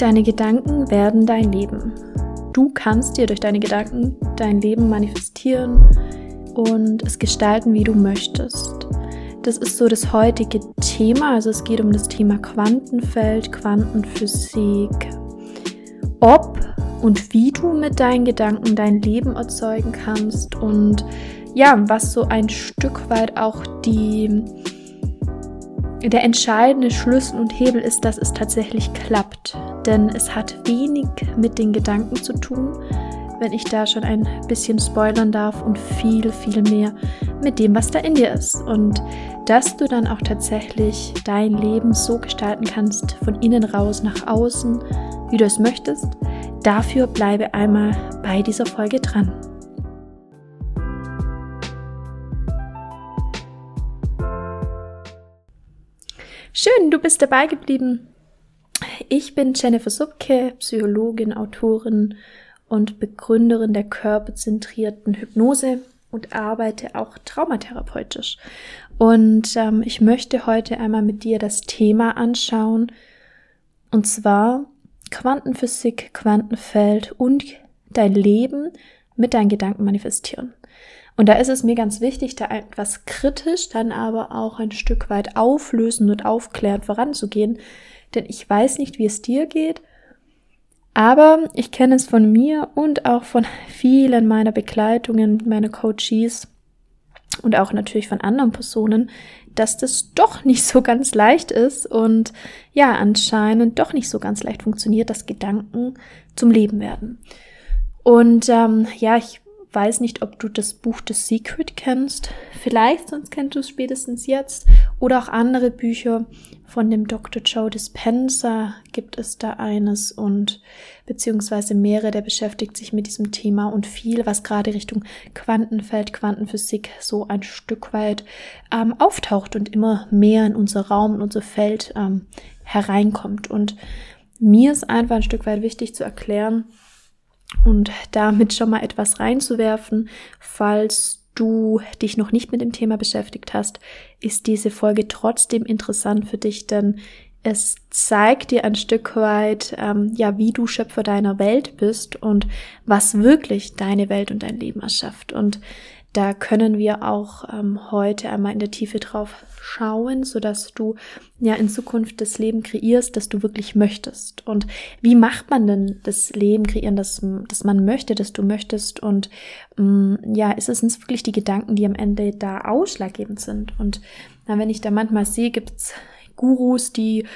Deine Gedanken werden dein Leben. Du kannst dir durch deine Gedanken dein Leben manifestieren und es gestalten, wie du möchtest. Das ist so das heutige Thema. Also es geht um das Thema Quantenfeld, Quantenphysik. Ob und wie du mit deinen Gedanken dein Leben erzeugen kannst und ja, was so ein Stück weit auch die der entscheidende Schlüssel und Hebel ist, dass es tatsächlich klappt. Denn es hat wenig mit den Gedanken zu tun, wenn ich da schon ein bisschen spoilern darf und viel, viel mehr mit dem, was da in dir ist. Und dass du dann auch tatsächlich dein Leben so gestalten kannst, von innen raus nach außen, wie du es möchtest. Dafür bleibe einmal bei dieser Folge dran. Schön, du bist dabei geblieben. Ich bin Jennifer Subke, Psychologin, Autorin und Begründerin der körperzentrierten Hypnose und arbeite auch traumatherapeutisch. Und ähm, ich möchte heute einmal mit dir das Thema anschauen, und zwar Quantenphysik, Quantenfeld und dein Leben mit deinen Gedanken manifestieren. Und da ist es mir ganz wichtig, da etwas kritisch, dann aber auch ein Stück weit auflösen und aufklären voranzugehen. Denn ich weiß nicht, wie es dir geht, aber ich kenne es von mir und auch von vielen meiner Begleitungen, meiner Coaches und auch natürlich von anderen Personen, dass das doch nicht so ganz leicht ist und ja, anscheinend doch nicht so ganz leicht funktioniert, dass Gedanken zum Leben werden. Und ähm, ja, ich weiß nicht, ob du das Buch The Secret kennst. Vielleicht, sonst kennst du es spätestens jetzt. Oder auch andere Bücher von dem Dr. Joe Dispenza gibt es da eines und beziehungsweise mehrere, der beschäftigt sich mit diesem Thema und viel, was gerade Richtung Quantenfeld, Quantenphysik so ein Stück weit ähm, auftaucht und immer mehr in unser Raum, in unser Feld ähm, hereinkommt. Und mir ist einfach ein Stück weit wichtig zu erklären, und damit schon mal etwas reinzuwerfen, falls du dich noch nicht mit dem Thema beschäftigt hast, ist diese Folge trotzdem interessant für dich, denn es zeigt dir ein Stück weit, ähm, ja, wie du Schöpfer deiner Welt bist und was wirklich deine Welt und dein Leben erschafft. Und da können wir auch ähm, heute einmal in der Tiefe drauf schauen, so dass du ja in Zukunft das Leben kreierst, das du wirklich möchtest. Und wie macht man denn das Leben kreieren, das, das man möchte, das du möchtest? Und ähm, ja, ist es uns wirklich die Gedanken, die am Ende da ausschlaggebend sind? Und na, wenn ich da manchmal sehe, gibt's Gurus, die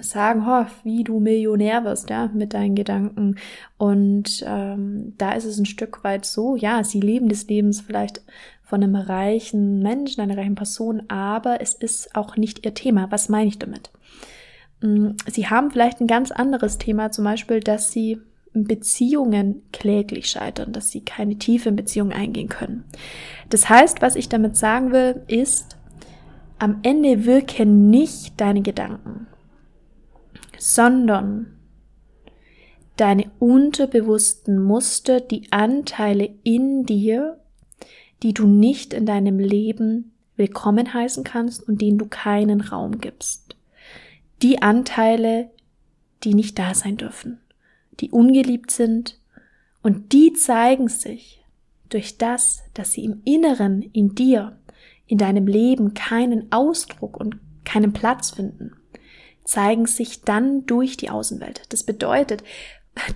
sagen, oh, wie du Millionär wirst, ja, mit deinen Gedanken. Und ähm, da ist es ein Stück weit so, ja, sie leben des Lebens vielleicht von einem reichen Menschen, einer reichen Person, aber es ist auch nicht ihr Thema. Was meine ich damit? Mm, sie haben vielleicht ein ganz anderes Thema, zum Beispiel, dass sie Beziehungen kläglich scheitern, dass sie keine tiefe Beziehung eingehen können. Das heißt, was ich damit sagen will, ist, am Ende wirken nicht deine Gedanken sondern deine unterbewussten Muster, die Anteile in dir, die du nicht in deinem Leben willkommen heißen kannst und denen du keinen Raum gibst. Die Anteile, die nicht da sein dürfen, die ungeliebt sind und die zeigen sich durch das, dass sie im Inneren in dir, in deinem Leben keinen Ausdruck und keinen Platz finden zeigen sich dann durch die Außenwelt. Das bedeutet,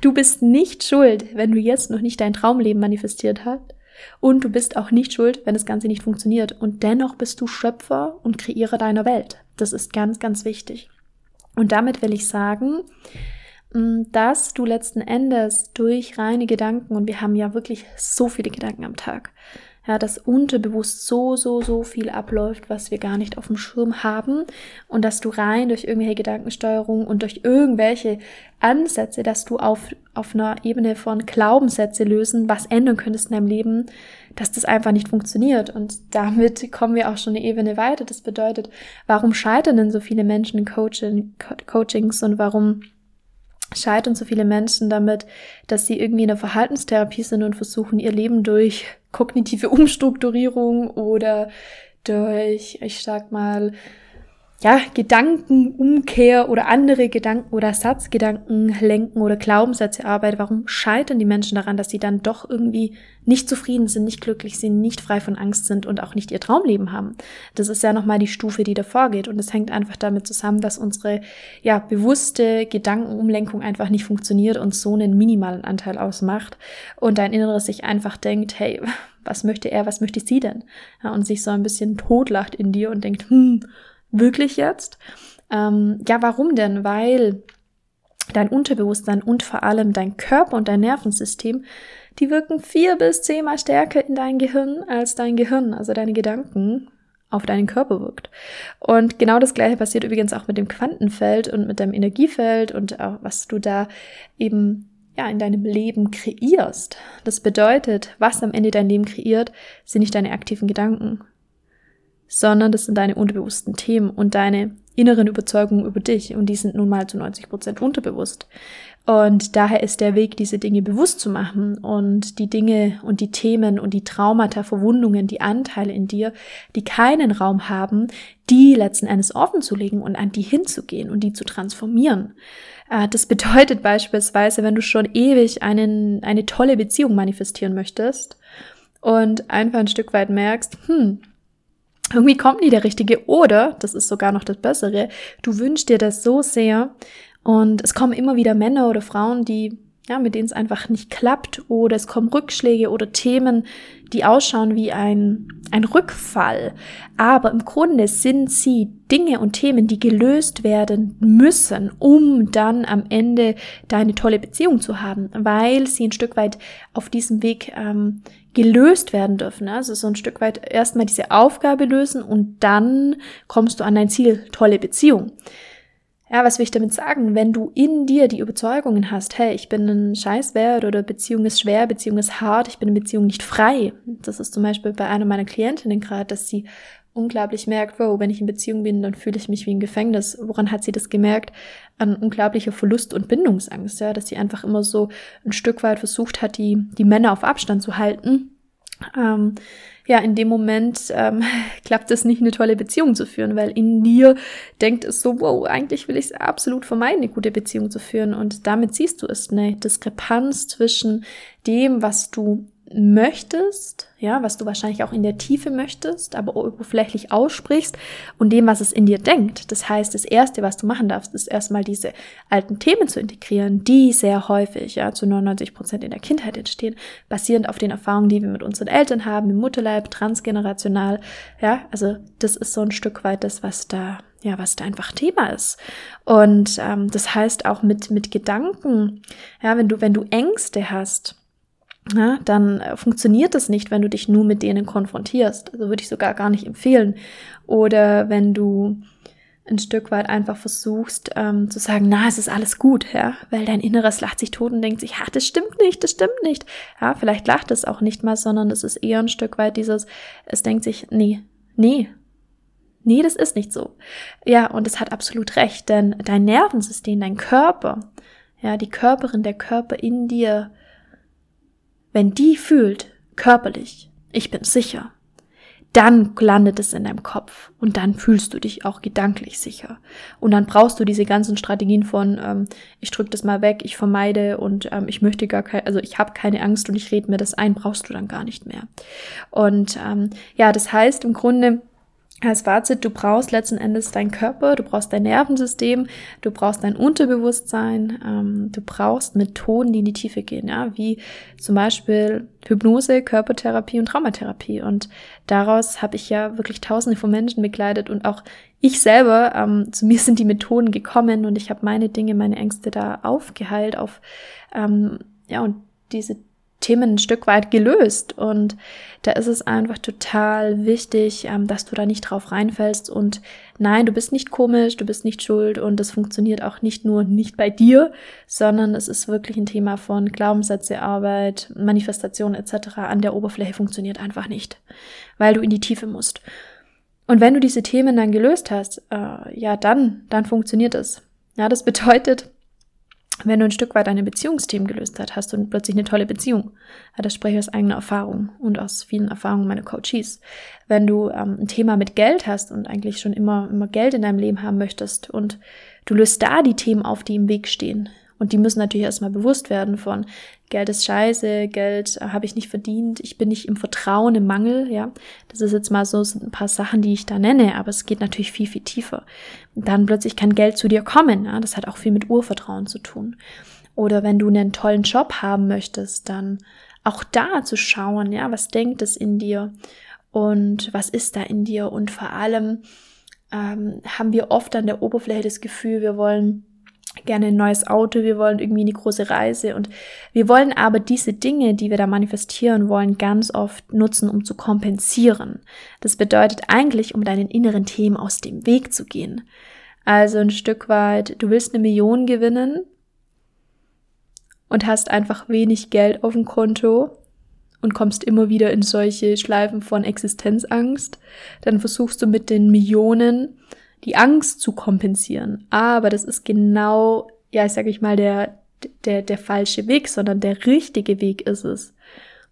du bist nicht schuld, wenn du jetzt noch nicht dein Traumleben manifestiert hast. Und du bist auch nicht schuld, wenn das Ganze nicht funktioniert. Und dennoch bist du Schöpfer und Kreierer deiner Welt. Das ist ganz, ganz wichtig. Und damit will ich sagen, mm, dass du letzten Endes durch reine Gedanken, und wir haben ja wirklich so viele Gedanken am Tag, ja, dass unterbewusst so, so, so viel abläuft, was wir gar nicht auf dem Schirm haben und dass du rein durch irgendwelche Gedankensteuerung und durch irgendwelche Ansätze, dass du auf, auf einer Ebene von Glaubenssätze lösen, was ändern könntest in deinem Leben, dass das einfach nicht funktioniert. Und damit kommen wir auch schon eine Ebene weiter. Das bedeutet, warum scheitern denn so viele Menschen in Coaching, Coachings und warum scheitern so viele Menschen damit, dass sie irgendwie in der Verhaltenstherapie sind und versuchen, ihr Leben durch kognitive Umstrukturierung oder durch, ich sag mal, ja, Gedankenumkehr oder andere Gedanken oder Satzgedanken lenken oder Glaubenssätze arbeite, warum scheitern die Menschen daran, dass sie dann doch irgendwie nicht zufrieden sind, nicht glücklich sind, nicht frei von Angst sind und auch nicht ihr Traumleben haben? Das ist ja nochmal die Stufe, die davor geht. Und es hängt einfach damit zusammen, dass unsere, ja, bewusste Gedankenumlenkung einfach nicht funktioniert und so einen minimalen Anteil ausmacht und dein Inneres sich einfach denkt, hey, was möchte er, was möchte sie denn? Ja, und sich so ein bisschen totlacht in dir und denkt, hm, Wirklich jetzt? Ähm, ja, warum denn? Weil dein Unterbewusstsein und vor allem dein Körper und dein Nervensystem, die wirken vier bis zehnmal stärker in dein Gehirn als dein Gehirn, also deine Gedanken auf deinen Körper wirkt. Und genau das gleiche passiert übrigens auch mit dem Quantenfeld und mit deinem Energiefeld und auch was du da eben ja in deinem Leben kreierst. Das bedeutet, was am Ende dein Leben kreiert, sind nicht deine aktiven Gedanken, sondern das sind deine unterbewussten Themen und deine inneren Überzeugungen über dich und die sind nun mal zu 90 Prozent unterbewusst. Und daher ist der Weg, diese Dinge bewusst zu machen und die Dinge und die Themen und die Traumata, Verwundungen, die Anteile in dir, die keinen Raum haben, die letzten Endes offen zu legen und an die hinzugehen und die zu transformieren. Äh, das bedeutet beispielsweise, wenn du schon ewig einen, eine tolle Beziehung manifestieren möchtest und einfach ein Stück weit merkst, hm, irgendwie kommt nie der richtige. Oder, das ist sogar noch das Bessere, du wünschst dir das so sehr und es kommen immer wieder Männer oder Frauen, die ja, mit denen es einfach nicht klappt oder es kommen Rückschläge oder Themen, die ausschauen wie ein, ein Rückfall. Aber im Grunde sind sie Dinge und Themen, die gelöst werden müssen, um dann am Ende deine tolle Beziehung zu haben, weil sie ein Stück weit auf diesem Weg ähm, gelöst werden dürfen. Also so ein Stück weit erstmal diese Aufgabe lösen und dann kommst du an dein Ziel, tolle Beziehung. Ja, was will ich damit sagen? Wenn du in dir die Überzeugungen hast, hey, ich bin ein Scheißwert oder Beziehung ist schwer, Beziehung ist hart, ich bin in Beziehung nicht frei. Das ist zum Beispiel bei einer meiner Klientinnen gerade, dass sie unglaublich merkt, wow, wenn ich in Beziehung bin, dann fühle ich mich wie im Gefängnis. Woran hat sie das gemerkt? An unglaublicher Verlust und Bindungsangst, ja, dass sie einfach immer so ein Stück weit versucht hat, die, die Männer auf Abstand zu halten. Ähm, ja, in dem Moment ähm, klappt es nicht, eine tolle Beziehung zu führen, weil in dir denkt es so, wow, eigentlich will ich es absolut vermeiden, eine gute Beziehung zu führen. Und damit siehst du es, eine Diskrepanz zwischen dem, was du möchtest, ja, was du wahrscheinlich auch in der Tiefe möchtest, aber oberflächlich aussprichst und dem, was es in dir denkt. Das heißt, das erste, was du machen darfst, ist erstmal diese alten Themen zu integrieren, die sehr häufig, ja, zu 99 Prozent in der Kindheit entstehen, basierend auf den Erfahrungen, die wir mit unseren Eltern haben, im Mutterleib, transgenerational, ja, also das ist so ein Stück weit das, was da ja, was da einfach Thema ist. Und ähm, das heißt auch mit mit Gedanken, ja, wenn du wenn du Ängste hast, ja, dann äh, funktioniert es nicht, wenn du dich nur mit denen konfrontierst. Also würde ich sogar gar nicht empfehlen. Oder wenn du ein Stück weit einfach versuchst ähm, zu sagen, na, es ist alles gut, ja, weil dein Inneres lacht sich tot und denkt sich, ja, das stimmt nicht, das stimmt nicht. Ja, vielleicht lacht es auch nicht mal, sondern es ist eher ein Stück weit dieses, es denkt sich, nee, nee, nee, das ist nicht so. Ja, und es hat absolut recht, denn dein Nervensystem, dein Körper, ja, die Körperin, der Körper in dir, wenn die fühlt, körperlich, ich bin sicher, dann landet es in deinem Kopf und dann fühlst du dich auch gedanklich sicher. Und dann brauchst du diese ganzen Strategien von, ähm, ich drücke das mal weg, ich vermeide und ähm, ich möchte gar kein, also ich habe keine Angst und ich rede mir das ein, brauchst du dann gar nicht mehr. Und ähm, ja, das heißt im Grunde, als Fazit, du brauchst letzten Endes deinen Körper, du brauchst dein Nervensystem, du brauchst dein Unterbewusstsein, ähm, du brauchst Methoden, die in die Tiefe gehen, ja, wie zum Beispiel Hypnose, Körpertherapie und Traumatherapie. Und daraus habe ich ja wirklich Tausende von Menschen begleitet und auch ich selber, ähm, zu mir sind die Methoden gekommen und ich habe meine Dinge, meine Ängste da aufgeheilt, auf ähm, ja und diese Themen ein Stück weit gelöst. Und da ist es einfach total wichtig, ähm, dass du da nicht drauf reinfällst. Und nein, du bist nicht komisch, du bist nicht schuld und das funktioniert auch nicht nur nicht bei dir, sondern es ist wirklich ein Thema von Glaubenssätze, Arbeit, Manifestation etc. An der Oberfläche funktioniert einfach nicht, weil du in die Tiefe musst. Und wenn du diese Themen dann gelöst hast, äh, ja, dann, dann funktioniert es. Ja, das bedeutet, wenn du ein Stück weit deine Beziehungsthemen gelöst hast, hast du plötzlich eine tolle Beziehung. Das spreche ich aus eigener Erfahrung und aus vielen Erfahrungen meiner Coaches. Wenn du ähm, ein Thema mit Geld hast und eigentlich schon immer, immer Geld in deinem Leben haben möchtest und du löst da die Themen auf, die im Weg stehen, und die müssen natürlich erstmal bewusst werden von Geld ist scheiße, Geld habe ich nicht verdient, ich bin nicht im Vertrauen, im Mangel, ja. Das ist jetzt mal so ein paar Sachen, die ich da nenne, aber es geht natürlich viel, viel tiefer. Dann plötzlich kann Geld zu dir kommen, ja. Das hat auch viel mit Urvertrauen zu tun. Oder wenn du einen tollen Job haben möchtest, dann auch da zu schauen, ja, was denkt es in dir und was ist da in dir und vor allem ähm, haben wir oft an der Oberfläche das Gefühl, wir wollen gerne ein neues Auto, wir wollen irgendwie eine große Reise und wir wollen aber diese Dinge, die wir da manifestieren wollen, ganz oft nutzen, um zu kompensieren. Das bedeutet eigentlich, um deinen inneren Themen aus dem Weg zu gehen. Also ein Stück weit, du willst eine Million gewinnen und hast einfach wenig Geld auf dem Konto und kommst immer wieder in solche Schleifen von Existenzangst, dann versuchst du mit den Millionen die Angst zu kompensieren. Aber das ist genau, ja, ich sage ich mal, der, der, der falsche Weg, sondern der richtige Weg ist es,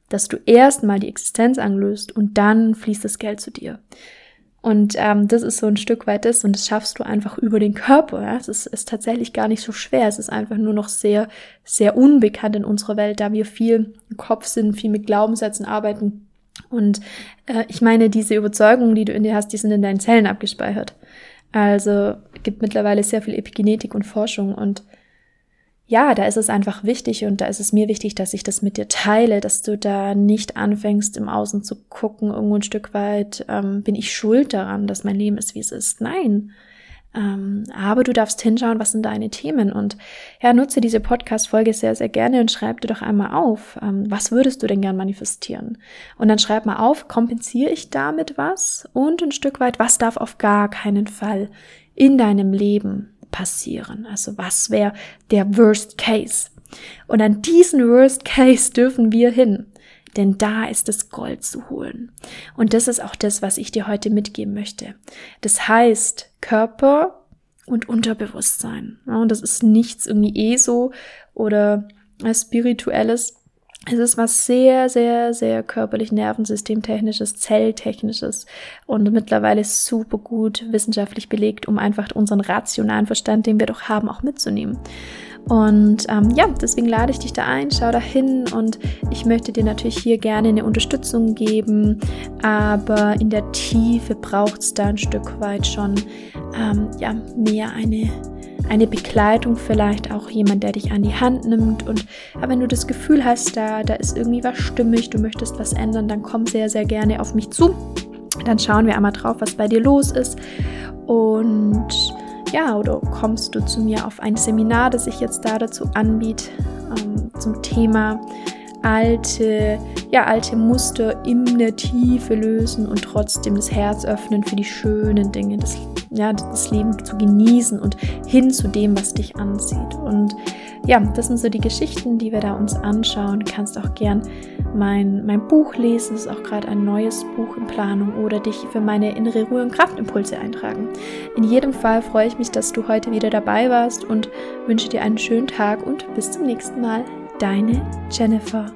dass du erstmal die Existenz anlöst und dann fließt das Geld zu dir. Und ähm, das ist so ein Stück weit das und das schaffst du einfach über den Körper. Ja? Es ist, ist tatsächlich gar nicht so schwer. Es ist einfach nur noch sehr, sehr unbekannt in unserer Welt, da wir viel im Kopf sind, viel mit Glaubenssätzen arbeiten. Und äh, ich meine, diese Überzeugungen, die du in dir hast, die sind in deinen Zellen abgespeichert. Also gibt mittlerweile sehr viel Epigenetik und Forschung und ja, da ist es einfach wichtig und da ist es mir wichtig, dass ich das mit dir teile, dass du da nicht anfängst, im Außen zu gucken, irgendwo ein Stück weit, ähm, bin ich schuld daran, dass mein Leben ist, wie es ist. Nein, aber du darfst hinschauen, was sind deine Themen und ja, nutze diese Podcast-Folge sehr, sehr gerne und schreib dir doch einmal auf, ähm, was würdest du denn gern manifestieren? Und dann schreib mal auf, kompensiere ich damit was? Und ein Stück weit, was darf auf gar keinen Fall in deinem Leben passieren? Also was wäre der Worst Case? Und an diesen Worst Case dürfen wir hin denn da ist das Gold zu holen. Und das ist auch das, was ich dir heute mitgeben möchte. Das heißt, Körper und Unterbewusstsein. Ja, und das ist nichts irgendwie eh so oder spirituelles. Es ist was sehr, sehr, sehr körperlich nervensystemtechnisches, zelltechnisches und mittlerweile super gut wissenschaftlich belegt, um einfach unseren rationalen Verstand, den wir doch haben, auch mitzunehmen. Und ähm, ja, deswegen lade ich dich da ein, schau da hin und ich möchte dir natürlich hier gerne eine Unterstützung geben, aber in der Tiefe braucht es da ein Stück weit schon ähm, ja, mehr eine, eine Begleitung, vielleicht auch jemand, der dich an die Hand nimmt. Und aber wenn du das Gefühl hast, da, da ist irgendwie was stimmig, du möchtest was ändern, dann komm sehr, sehr gerne auf mich zu. Dann schauen wir einmal drauf, was bei dir los ist. Und ja, oder kommst du zu mir auf ein Seminar, das ich jetzt da dazu anbiete, ähm, zum Thema alte, ja, alte Muster in der Tiefe lösen und trotzdem das Herz öffnen für die schönen Dinge, das, ja, das Leben zu genießen und hin zu dem, was dich anzieht. Und ja, das sind so die Geschichten, die wir da uns anschauen. Du kannst auch gern mein, mein Buch lesen, es ist auch gerade ein neues Buch in Planung oder dich für meine innere Ruhe und Kraftimpulse eintragen. In jedem Fall freue ich mich, dass du heute wieder dabei warst und wünsche dir einen schönen Tag und bis zum nächsten Mal. Deine Jennifer.